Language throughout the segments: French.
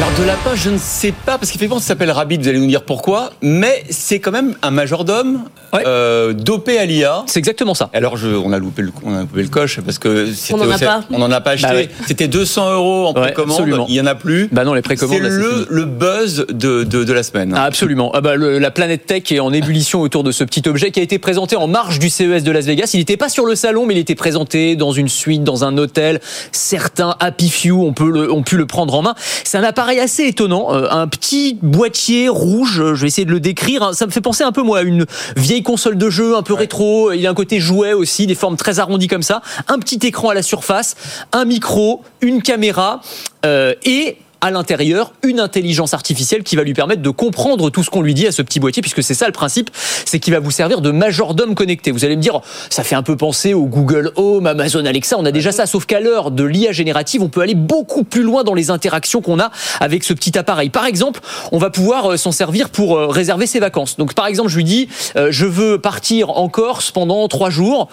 Alors de lapin, je ne sais pas, parce qu'effectivement, ça s'appelle Rabbit, vous allez nous dire pourquoi, mais c'est quand même un majordome Ouais. euh, dopé à l'IA. C'est exactement ça. Alors je, on, a loupé le, on a loupé le coche, parce que c'était On en a pas. on en a pas acheté. Bah ouais. C'était 200 euros en Ouais, précommande, absolument. il y en a plus. Bah non, les c'est précommandes. c'est le, fini. le buzz de, de, de la semaine. Ah, absolument. Ah bah, le- la planète tech est en ébullition autour de ce petit objet qui a été présenté en marge du CES de Las Vegas. Il n'était pas sur le salon, mais il était présenté dans une suite, dans un hôtel. Certains Happy Few ont, pu le, ont pu le prendre en main. C'est un appareil assez étonnant. Euh, un petit boîtier rouge. Je vais essayer de le décrire. hein. Ça me fait penser un peu, moi, à une vieille console de jeu un peu rétro. Il a un côté jouet aussi, des formes très arrondies comme ça. Un petit écran à la surface, un micro, une caméra euh, et à l'intérieur une intelligence artificielle qui va lui permettre de comprendre tout ce qu'on lui dit à ce petit boîtier, puisque c'est ça le principe, c'est qu'il va vous servir de majordome connecté. Vous allez me dire, ça fait un peu penser au Google Home, Amazon Alexa, on a déjà ça, sauf qu'à l'heure de l'IA générative, on peut aller beaucoup plus loin dans les interactions qu'on a avec ce petit appareil. Par exemple, on va pouvoir euh, s'en servir pour euh, réserver ses vacances. Donc par exemple, je lui dis, euh, je veux partir en Corse pendant trois jours,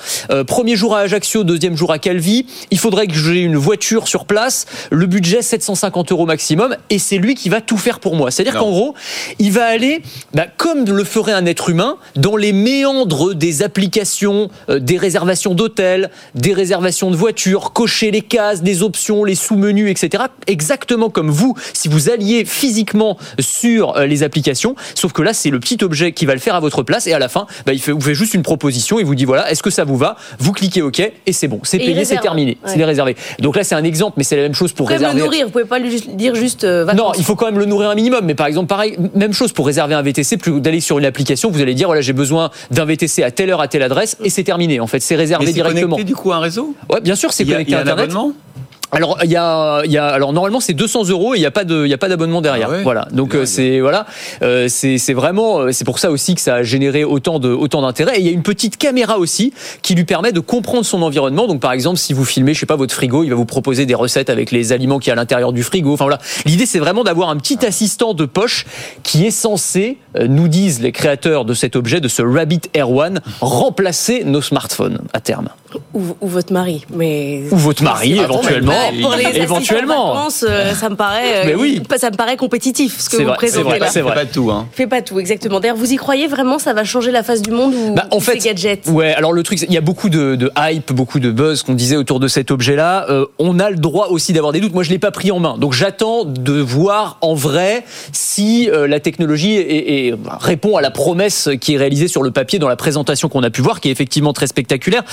premier jour à Ajaccio, deuxième jour à Calvi, il faudrait que j'ai une voiture sur place, le budget 750 euros maximum, et c'est lui qui va tout faire pour moi. C'est-à-dire qu'en gros, il va aller, bah, comme le ferait un être humain, dans les méandres des applications, euh, des réservations d'hôtels, des réservations de voitures, cocher les cases, des options, les sous-menus, etc. Exactement comme vous, si vous alliez physiquement sur euh, les applications, sauf que là, c'est le petit objet qui va le faire à votre place, et à la fin, bah, il fait, vous fait juste une proposition, il vous dit voilà, est-ce que ça vous va? Vous cliquez OK, et c'est bon, c'est Et payé, c'est terminé, Ouais. c'est réservé. Donc là, c'est un exemple, mais c'est la même chose pour Vous pouvez me réserver. le nourrir, vous pouvez pas lui juste- dire juste euh. Non, il faut quand même le nourrir un minimum. Mais par exemple, pareil, même chose pour réserver un VTC, plus d'aller sur une application, vous allez dire voilà, j'ai besoin d'un VTC à telle heure, à telle adresse, et c'est terminé. En fait, c'est Mais réservé c'est directement. connecté du coup à un réseau? Ouais, bien sûr, c'est Il y a, connecté il y a à un Internet. abonnement Alors il y a, il y a alors normalement c'est 200 euros et il y a pas de il y a pas d'abonnement derrière. Ah ouais voilà. Donc euh, c'est voilà euh, c'est vraiment euh, c'est pour ça aussi que ça a généré autant de autant d'intérêt et il y a une petite caméra aussi qui lui permet de comprendre son environnement. Donc par exemple si vous filmez je sais pas votre frigo, il va vous proposer des recettes avec les aliments qui y a à l'intérieur du frigo. Enfin voilà. L'idée c'est vraiment d'avoir un petit assistant de poche qui est censé euh, nous disent les créateurs de cet objet de ce Rabbit Air One remplacer nos smartphones à terme Ou, ou votre mari, mais. ou votre mari mais éventuellement. Pour les éventuellement. vacances, euh, ça me paraît, euh, Mais oui. ça me paraît compétitif ce que C'est vous vrai, c'est présentez vrai, là. c'est vrai. Pas tout, hein. Fait pas tout, exactement. D'ailleurs, vous y croyez vraiment Ça va changer la face du monde ou Bah, en fait, ces gadgets? ouais. Alors le truc, il y a beaucoup de, de hype, beaucoup de buzz qu'on disait autour de cet objet-là. Euh, on a le droit aussi d'avoir des doutes. Moi, je l'ai pas pris en main, donc j'attends de voir en vrai si euh, la technologie est- est- répond à la promesse qui est réalisée sur le papier dans la présentation qu'on a pu voir, qui est effectivement très spectaculaire.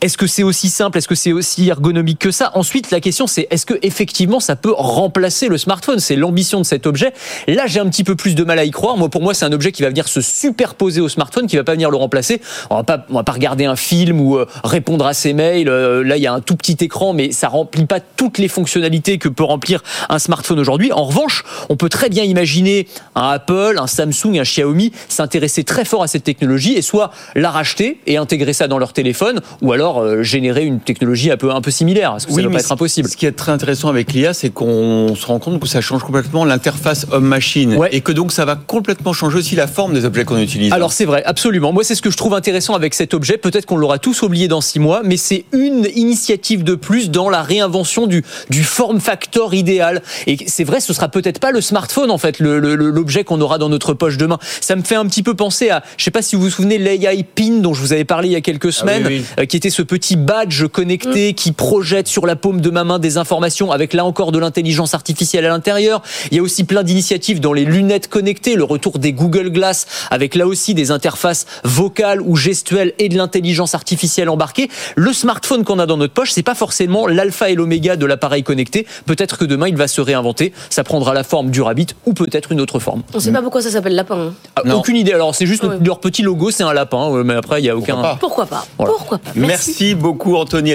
Est-ce que c'est aussi simple? Est-ce que c'est aussi ergonomique que ça? Ensuite, la question, c'est est-ce que effectivement ça peut remplacer le smartphone? C'est l'ambition de cet objet. Là, j'ai un petit peu plus de mal à y croire. Moi, pour moi, c'est un objet qui va venir se superposer au smartphone, qui va pas venir le remplacer. On va pas, on va pas regarder un film ou euh, répondre à ses mails. Euh, là, il y a un tout petit écran, mais ça remplit pas toutes les fonctionnalités que peut remplir un smartphone aujourd'hui. En revanche, on peut très bien imaginer un Apple, un Samsung, un Xiaomi s'intéresser très fort à cette technologie et soit la racheter et intégrer ça dans leur téléphone, ou alors euh, générer une technologie un peu un peu similaire. Parce que ça ne mais va pas être impossible. Ce qui est très intéressant avec l'IA, c'est qu'on se rend compte que ça change complètement l'interface homme-machine. Ouais. Et que donc ça va complètement changer aussi la forme des objets qu'on utilise. Alors c'est vrai, absolument. Moi c'est ce que je trouve intéressant avec cet objet. Peut-être qu'on l'aura tous oublié dans six mois, mais c'est une initiative de plus dans la réinvention du, du form factor idéal. Et c'est vrai, ce sera peut-être pas le smartphone en fait, le- le- le- l'objet qu'on aura dans notre poche demain. Ça me fait un petit peu penser à, je sais pas si vous vous souvenez, l'AI Pin dont je vous avais parlé il y a quelques semaines, Ah oui, euh, qui était ce petit badge connecté qui projette sur la paume de ma main des informations avec là encore de l'intelligence artificielle à l'intérieur. Il y a aussi plein d'initiatives dans les lunettes connectées, le retour des Google Glass avec là aussi des interfaces vocales ou gestuelles et de l'intelligence artificielle embarquée. Le smartphone qu'on a dans notre poche, c'est pas forcément l'alpha et l'oméga de l'appareil connecté. Peut-être que demain il va se réinventer. Ça prendra la forme du Rabbit ou peut-être une autre forme. On sait pas pourquoi ça s'appelle lapin. hein. Ah. Aucune idée. Alors c'est juste Ouais. leur petit logo, c'est un lapin, euh, mais après il y a aucun. pas Pourquoi pas Voilà. Pourquoi pas Merci beaucoup, Anthony.